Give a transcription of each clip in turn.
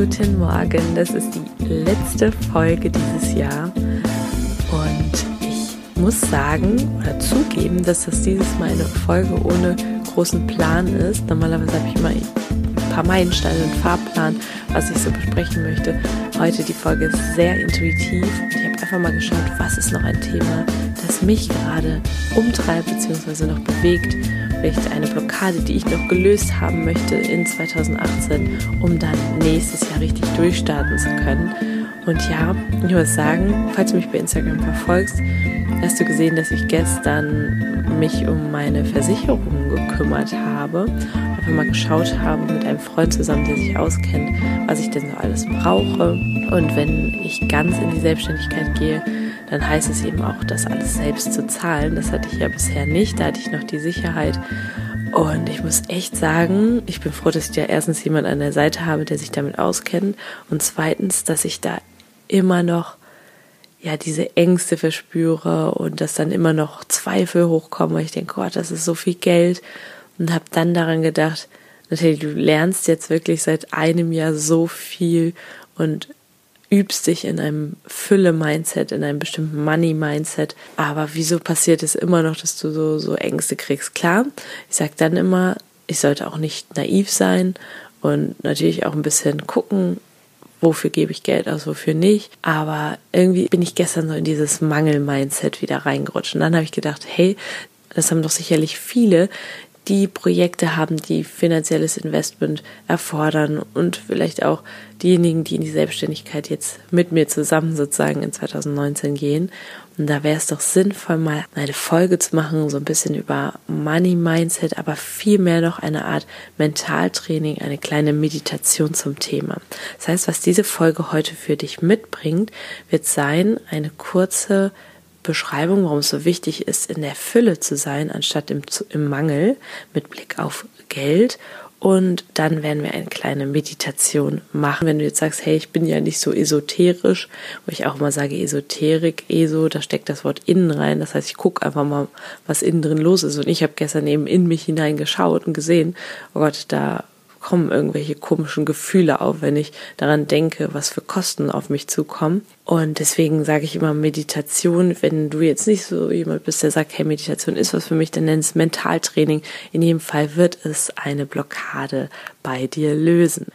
Guten Morgen, das ist die letzte Folge dieses Jahr und ich muss sagen oder zugeben, dass das dieses Mal eine Folge ohne großen Plan ist. Normalerweise habe ich immer ein paar Meilensteine, einen Fahrplan, was ich so besprechen möchte. Heute die Folge ist sehr intuitiv und ich habe einfach mal geschaut, was ist noch ein Thema, das mich gerade umtreibt bzw. noch bewegt. Vielleicht eine Blockade, die ich noch gelöst haben möchte in 2018, um dann nächstes Jahr richtig durchstarten zu können. Und ja, ich muss sagen, falls du mich bei Instagram verfolgst, hast du gesehen, dass ich gestern mich um meine Versicherung gekümmert habe. Einfach mal geschaut habe mit einem Freund zusammen, der sich auskennt, was ich denn so alles brauche. Und wenn ich ganz in die Selbstständigkeit gehe, dann heißt es eben auch, das alles selbst zu zahlen. Das hatte ich ja bisher nicht. Da hatte ich noch die Sicherheit. Und ich muss echt sagen, ich bin froh, dass ich ja erstens jemand an der Seite habe, der sich damit auskennt. Und zweitens, dass ich da immer noch ja diese Ängste verspüre und dass dann immer noch Zweifel hochkommen, weil ich denke, Gott, das ist so viel Geld und habe dann daran gedacht, natürlich, du lernst jetzt wirklich seit einem Jahr so viel und übst dich in einem Fülle-Mindset, in einem bestimmten Money-Mindset. Aber wieso passiert es immer noch, dass du so, so Ängste kriegst? Klar, ich sag dann immer, ich sollte auch nicht naiv sein und natürlich auch ein bisschen gucken, wofür gebe ich Geld aus, wofür nicht. Aber irgendwie bin ich gestern so in dieses Mangel-Mindset wieder reingerutscht. Und dann habe ich gedacht, hey, das haben doch sicherlich viele, die Projekte haben, die finanzielles Investment erfordern und vielleicht auch diejenigen, die in die Selbstständigkeit jetzt mit mir zusammen sozusagen in 2019 gehen. Und da wäre es doch sinnvoll, mal eine Folge zu machen, so ein bisschen über Money Mindset, aber vielmehr noch eine Art Mentaltraining, eine kleine Meditation zum Thema. Das heißt, was diese Folge heute für dich mitbringt, wird sein, eine kurze Beschreibung, warum es so wichtig ist, in der Fülle zu sein, anstatt im, im Mangel mit Blick auf Geld. Und dann werden wir eine kleine Meditation machen. Wenn du jetzt sagst, hey, ich bin ja nicht so esoterisch, wo ich auch immer sage Esoterik, ESO, da steckt das Wort innen rein. Das heißt, ich gucke einfach mal, was innen drin los ist. Und ich habe gestern eben in mich hineingeschaut und gesehen, oh Gott, da kommen irgendwelche komischen Gefühle auf, wenn ich daran denke, was für Kosten auf mich zukommen. Und deswegen sage ich immer Meditation, wenn du jetzt nicht so jemand bist, der sagt, hey, Meditation ist was für mich, dann nenn es Mentaltraining. In jedem Fall wird es eine Blockade bei dir lösen.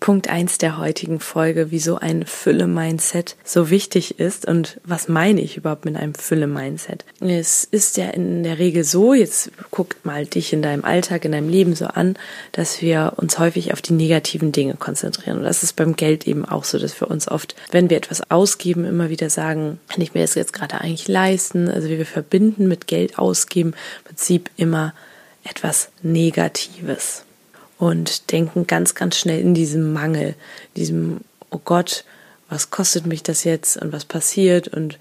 Punkt eins der heutigen Folge, wieso ein Fülle-Mindset so wichtig ist und was meine ich überhaupt mit einem Fülle-Mindset. Es ist ja in der Regel so, jetzt guckt mal dich in deinem Alltag, in deinem Leben so an, dass wir uns häufig auf die negativen Dinge konzentrieren. Und das ist beim Geld eben auch so, dass wir uns oft, wenn wir etwas ausgeben, immer wieder sagen, kann ich mir das jetzt gerade eigentlich leisten? Also wir verbinden mit Geld ausgeben im Prinzip immer etwas Negatives und denken ganz, ganz schnell in diesem Mangel, diesem, oh Gott, was kostet mich das jetzt und was passiert und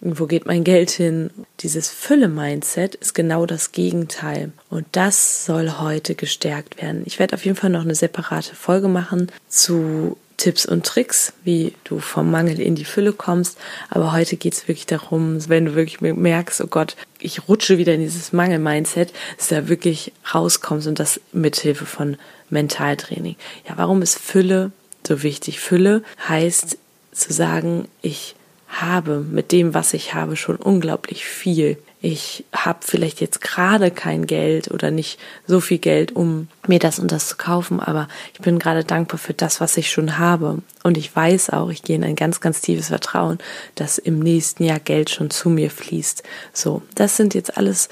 wo geht mein Geld hin? Dieses Fülle-Mindset ist genau das Gegenteil. Und das soll heute gestärkt werden. Ich werde auf jeden Fall noch eine separate Folge machen zu Tipps und Tricks, wie du vom Mangel in die Fülle kommst. Aber heute geht es wirklich darum, wenn du wirklich merkst, oh Gott, ich rutsche wieder in dieses Mangel-Mindset, dass du da wirklich rauskommst und das mithilfe von Mentaltraining. Ja, warum ist Fülle so wichtig? Fülle heißt zu sagen, ich habe mit dem, was ich habe, schon unglaublich viel ich habe vielleicht jetzt gerade kein Geld oder nicht so viel Geld, um mir das und das zu kaufen, aber ich bin gerade dankbar für das, was ich schon habe. Und ich weiß auch, ich gehe in ein ganz, ganz tiefes Vertrauen, dass im nächsten Jahr Geld schon zu mir fließt. So, das sind jetzt alles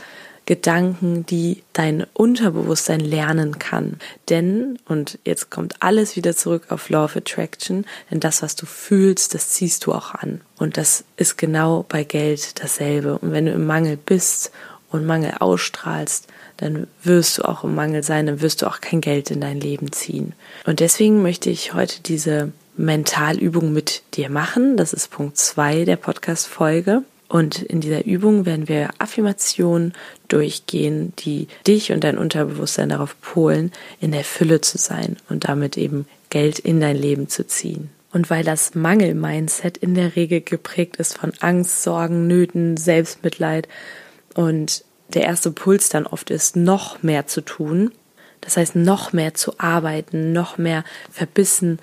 Gedanken, die dein Unterbewusstsein lernen kann. Denn, und jetzt kommt alles wieder zurück auf Law of Attraction, denn das, was du fühlst, das ziehst du auch an. Und das ist genau bei Geld dasselbe. Und wenn du im Mangel bist und Mangel ausstrahlst, dann wirst du auch im Mangel sein, dann wirst du auch kein Geld in dein Leben ziehen. Und deswegen möchte ich heute diese Mentalübung mit dir machen. Das ist Punkt zwei der Podcast-Folge. Und in dieser Übung werden wir Affirmationen durchgehen, die dich und dein Unterbewusstsein darauf polen, in der Fülle zu sein und damit eben Geld in dein Leben zu ziehen. Und weil das Mangel-Mindset in der Regel geprägt ist von Angst, Sorgen, Nöten, Selbstmitleid und der erste Puls dann oft ist, noch mehr zu tun, das heißt noch mehr zu arbeiten, noch mehr verbissen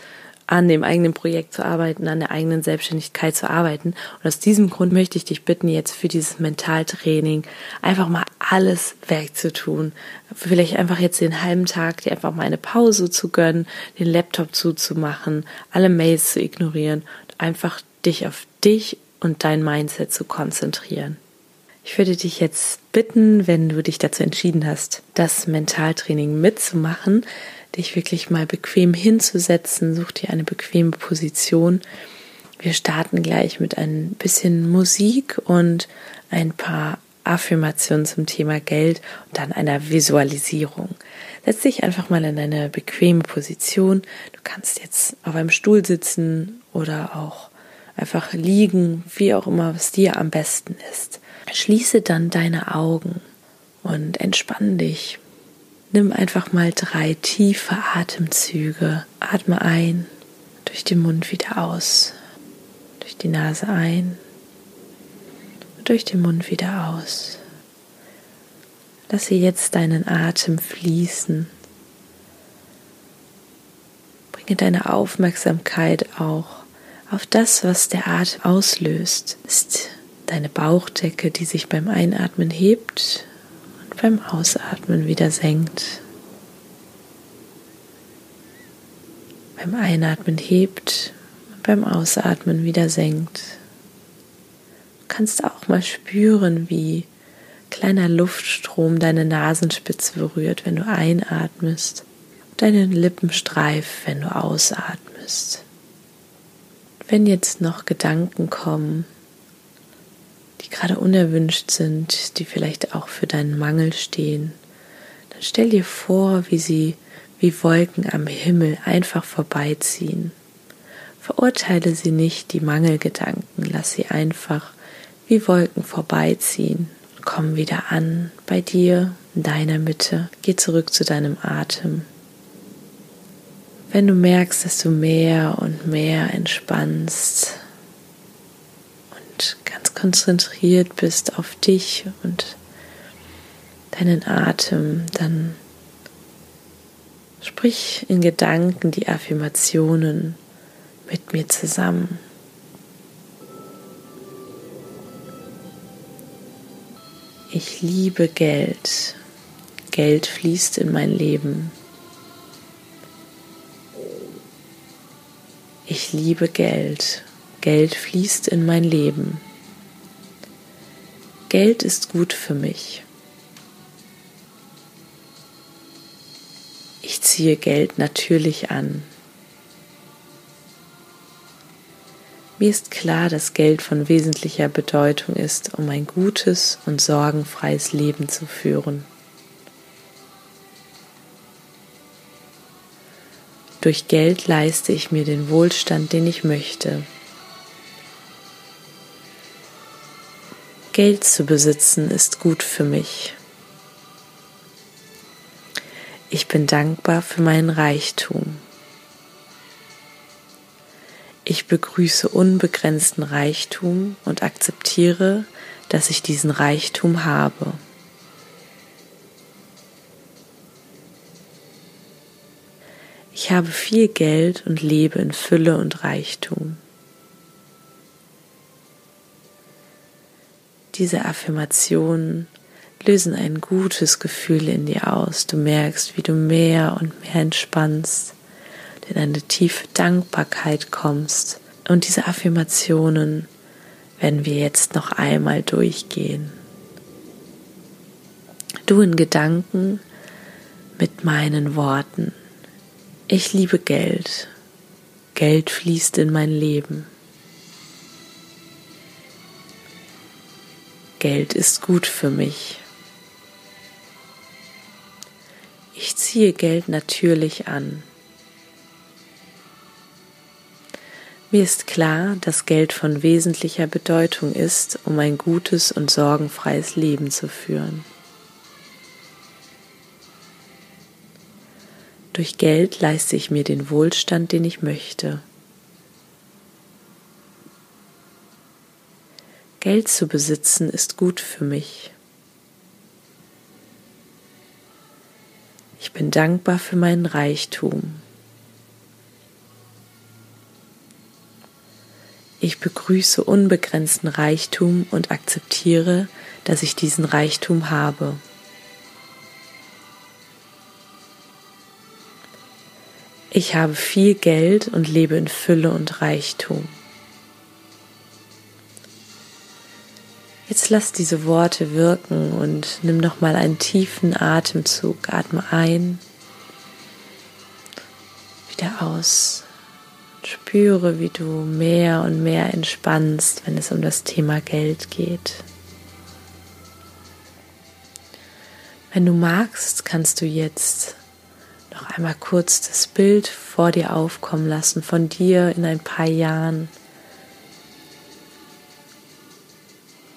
an dem eigenen Projekt zu arbeiten, an der eigenen Selbstständigkeit zu arbeiten. Und aus diesem Grund möchte ich dich bitten, jetzt für dieses Mentaltraining einfach mal alles wegzutun. Vielleicht einfach jetzt den halben Tag dir einfach mal eine Pause zu gönnen, den Laptop zuzumachen, alle Mails zu ignorieren und einfach dich auf dich und dein Mindset zu konzentrieren. Ich würde dich jetzt bitten, wenn du dich dazu entschieden hast, das Mentaltraining mitzumachen, dich wirklich mal bequem hinzusetzen. Such dir eine bequeme Position. Wir starten gleich mit ein bisschen Musik und ein paar Affirmationen zum Thema Geld und dann einer Visualisierung. Setz dich einfach mal in eine bequeme Position. Du kannst jetzt auf einem Stuhl sitzen oder auch einfach liegen, wie auch immer, was dir am besten ist. Schließe dann deine Augen und entspann dich. Nimm einfach mal drei tiefe Atemzüge. Atme ein, durch den Mund wieder aus. Durch die Nase ein und durch den Mund wieder aus. Lasse jetzt deinen Atem fließen. Bringe deine Aufmerksamkeit auch auf das, was der Atem auslöst. Ist deine Bauchdecke, die sich beim Einatmen hebt beim Ausatmen wieder senkt. Beim Einatmen hebt und beim Ausatmen wieder senkt. Du kannst auch mal spüren, wie kleiner Luftstrom deine Nasenspitze berührt, wenn du einatmest, deine Lippen wenn du ausatmest. Wenn jetzt noch Gedanken kommen, gerade unerwünscht sind, die vielleicht auch für deinen Mangel stehen, dann stell dir vor, wie sie wie Wolken am Himmel einfach vorbeiziehen. Verurteile sie nicht, die Mangelgedanken, lass sie einfach wie Wolken vorbeiziehen. Komm wieder an bei dir, in deiner Mitte, geh zurück zu deinem Atem. Wenn du merkst, dass du mehr und mehr entspannst, konzentriert bist auf dich und deinen Atem, dann sprich in Gedanken die Affirmationen mit mir zusammen. Ich liebe Geld. Geld fließt in mein Leben. Ich liebe Geld. Geld fließt in mein Leben. Geld ist gut für mich. Ich ziehe Geld natürlich an. Mir ist klar, dass Geld von wesentlicher Bedeutung ist, um ein gutes und sorgenfreies Leben zu führen. Durch Geld leiste ich mir den Wohlstand, den ich möchte. Geld zu besitzen ist gut für mich. Ich bin dankbar für meinen Reichtum. Ich begrüße unbegrenzten Reichtum und akzeptiere, dass ich diesen Reichtum habe. Ich habe viel Geld und lebe in Fülle und Reichtum. Diese Affirmationen lösen ein gutes Gefühl in dir aus. Du merkst, wie du mehr und mehr entspannst, in eine tiefe Dankbarkeit kommst. Und diese Affirmationen werden wir jetzt noch einmal durchgehen. Du in Gedanken mit meinen Worten. Ich liebe Geld. Geld fließt in mein Leben. Geld ist gut für mich. Ich ziehe Geld natürlich an. Mir ist klar, dass Geld von wesentlicher Bedeutung ist, um ein gutes und sorgenfreies Leben zu führen. Durch Geld leiste ich mir den Wohlstand, den ich möchte. Geld zu besitzen ist gut für mich. Ich bin dankbar für meinen Reichtum. Ich begrüße unbegrenzten Reichtum und akzeptiere, dass ich diesen Reichtum habe. Ich habe viel Geld und lebe in Fülle und Reichtum. Jetzt lass diese Worte wirken und nimm noch mal einen tiefen Atemzug. Atme ein, wieder aus. Spüre, wie du mehr und mehr entspannst, wenn es um das Thema Geld geht. Wenn du magst, kannst du jetzt noch einmal kurz das Bild vor dir aufkommen lassen von dir in ein paar Jahren.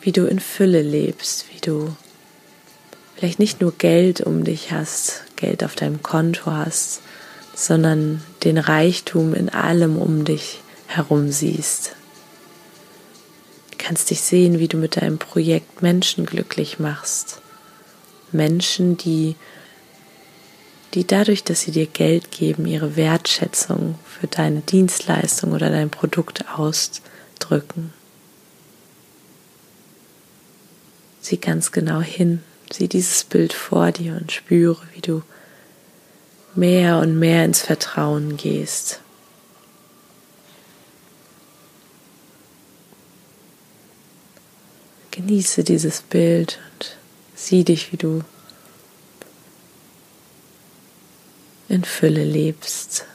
Wie du in Fülle lebst, wie du vielleicht nicht nur Geld um dich hast, Geld auf deinem Konto hast, sondern den Reichtum in allem um dich herum siehst. Du kannst dich sehen, wie du mit deinem Projekt Menschen glücklich machst. Menschen, die, die dadurch, dass sie dir Geld geben, ihre Wertschätzung für deine Dienstleistung oder dein Produkt ausdrücken. Sieh ganz genau hin, sieh dieses Bild vor dir und spüre, wie du mehr und mehr ins Vertrauen gehst. Genieße dieses Bild und sieh dich, wie du in Fülle lebst.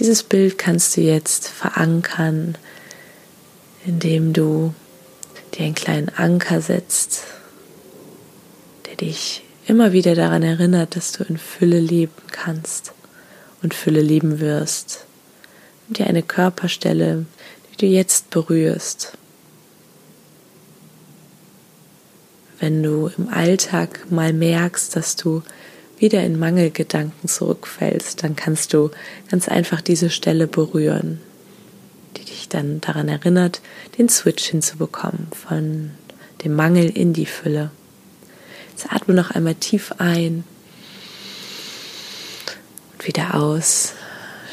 Dieses Bild kannst du jetzt verankern, indem du dir einen kleinen Anker setzt, der dich immer wieder daran erinnert, dass du in Fülle leben kannst und Fülle leben wirst. Nimm dir eine Körperstelle, die du jetzt berührst. Wenn du im Alltag mal merkst, dass du wieder in Mangelgedanken zurückfällst, dann kannst du ganz einfach diese Stelle berühren, dann daran erinnert, den Switch hinzubekommen von dem Mangel in die Fülle. Jetzt atme noch einmal tief ein und wieder aus.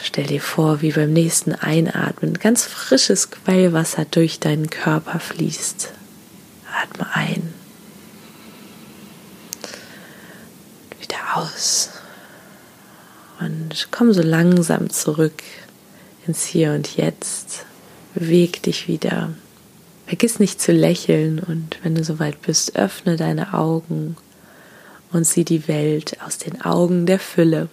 Stell dir vor, wie beim nächsten Einatmen ganz frisches Quellwasser durch deinen Körper fließt. Atme ein. Und wieder aus. Und komm so langsam zurück ins Hier und Jetzt. Beweg dich wieder. Vergiss nicht zu lächeln und wenn du soweit bist, öffne deine Augen und sieh die Welt aus den Augen der Fülle.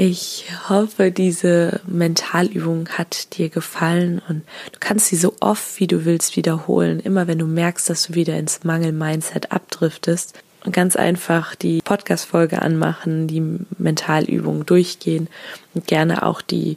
Ich hoffe, diese Mentalübung hat dir gefallen und du kannst sie so oft wie du willst wiederholen, immer wenn du merkst, dass du wieder ins Mangel-Mindset abdriftest. Und ganz einfach die Podcast-Folge anmachen, die Mentalübung durchgehen und gerne auch die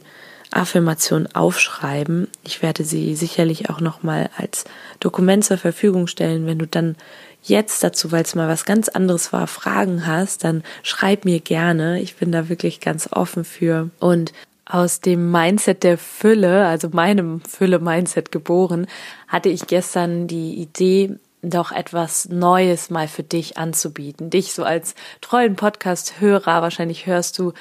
Affirmation aufschreiben. Ich werde sie sicherlich auch nochmal als Dokument zur Verfügung stellen. Wenn du dann jetzt dazu, weil es mal was ganz anderes war, Fragen hast, dann schreib mir gerne. Ich bin da wirklich ganz offen für. Und aus dem Mindset der Fülle, also meinem Fülle-Mindset geboren, hatte ich gestern die Idee, doch etwas Neues mal für dich anzubieten. Dich so als treuen Podcast-Hörer, wahrscheinlich hörst du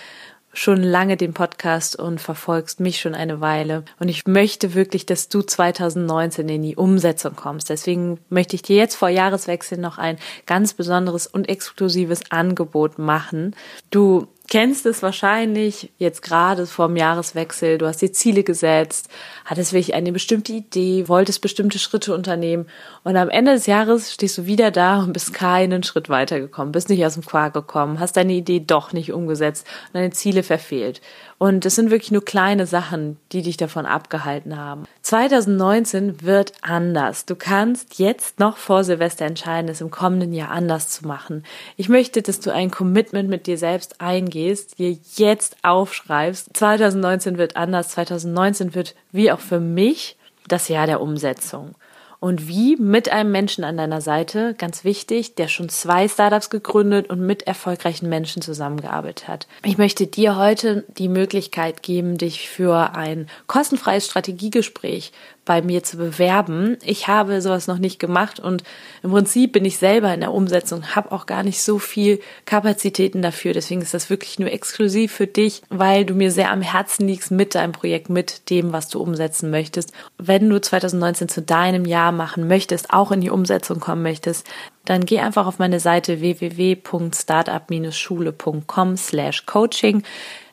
schon lange den Podcast und verfolgst mich schon eine Weile. Und ich möchte wirklich, dass du 2019 in die Umsetzung kommst. Deswegen möchte ich dir jetzt vor Jahreswechsel noch ein ganz besonderes und exklusives Angebot machen. Du kennst es wahrscheinlich jetzt gerade vorm Jahreswechsel. Du hast dir Ziele gesetzt, hattest wirklich eine bestimmte Idee, wolltest bestimmte Schritte unternehmen und am Ende des Jahres stehst du wieder da und bist keinen Schritt weitergekommen, bist nicht aus dem Quark gekommen, hast deine Idee doch nicht umgesetzt und deine Ziele verfehlt. Und es sind wirklich nur kleine Sachen, die dich davon abgehalten haben. 2019 wird anders. Du kannst jetzt noch vor Silvester entscheiden, es im kommenden Jahr anders zu machen. Ich möchte, dass du ein Commitment mit dir selbst eingehst, dir jetzt aufschreibst. 2019 wird anders. 2019 wird wie auch für mich das Jahr der Umsetzung und wie mit einem Menschen an deiner Seite, ganz wichtig, der schon zwei Startups gegründet und mit erfolgreichen Menschen zusammengearbeitet hat. Ich möchte dir heute die Möglichkeit geben, dich für ein kostenfreies Strategiegespräch bei mir zu bewerben. Ich habe sowas noch nicht gemacht und im Prinzip bin ich selber in der Umsetzung, habe auch gar nicht so viel Kapazitäten dafür. Deswegen ist das wirklich nur exklusiv für dich, weil du mir sehr am Herzen liegst mit deinem Projekt, mit dem, was du umsetzen möchtest. Wenn du 2019 zu deinem Jahr machen möchtest, auch in die Umsetzung kommen möchtest, dann geh einfach auf meine Seite www.startup-schule.com slash coaching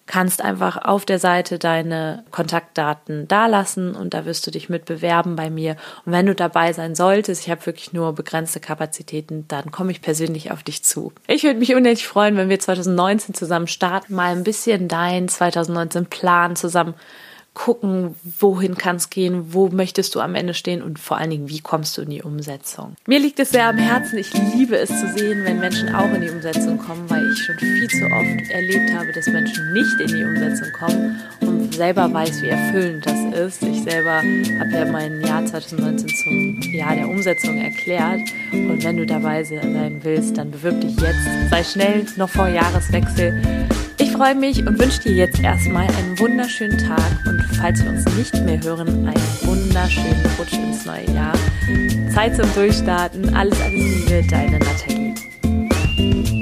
kannst einfach auf der Seite deine Kontaktdaten dalassen und da wirst du dich mit bewerben bei mir. Und wenn du dabei sein solltest, ich habe wirklich nur begrenzte Kapazitäten, dann komme ich persönlich auf dich zu. Ich würde mich unendlich freuen, wenn wir 2019 zusammen starten, mal ein bisschen deinen 2019 Plan zusammen gucken, wohin kann es gehen, wo möchtest du am Ende stehen und vor allen Dingen, wie kommst du in die Umsetzung. Mir liegt es sehr am Herzen. Ich liebe es zu sehen, wenn Menschen auch in die Umsetzung kommen, weil ich schon viel zu oft erlebt habe, dass Menschen nicht in die Umsetzung kommen und selber weiß, wie erfüllend das ist. Ich selber habe ja mein Jahr 2019 zum Jahr der Umsetzung erklärt und wenn du dabei sein willst, dann bewirb dich jetzt. Sei schnell, noch vor Jahreswechsel freue mich und wünsche dir jetzt erstmal einen wunderschönen Tag und falls wir uns nicht mehr hören, einen wunderschönen Rutsch ins neue Jahr. Zeit zum Durchstarten. Alles, alles Liebe, deine Nathalie.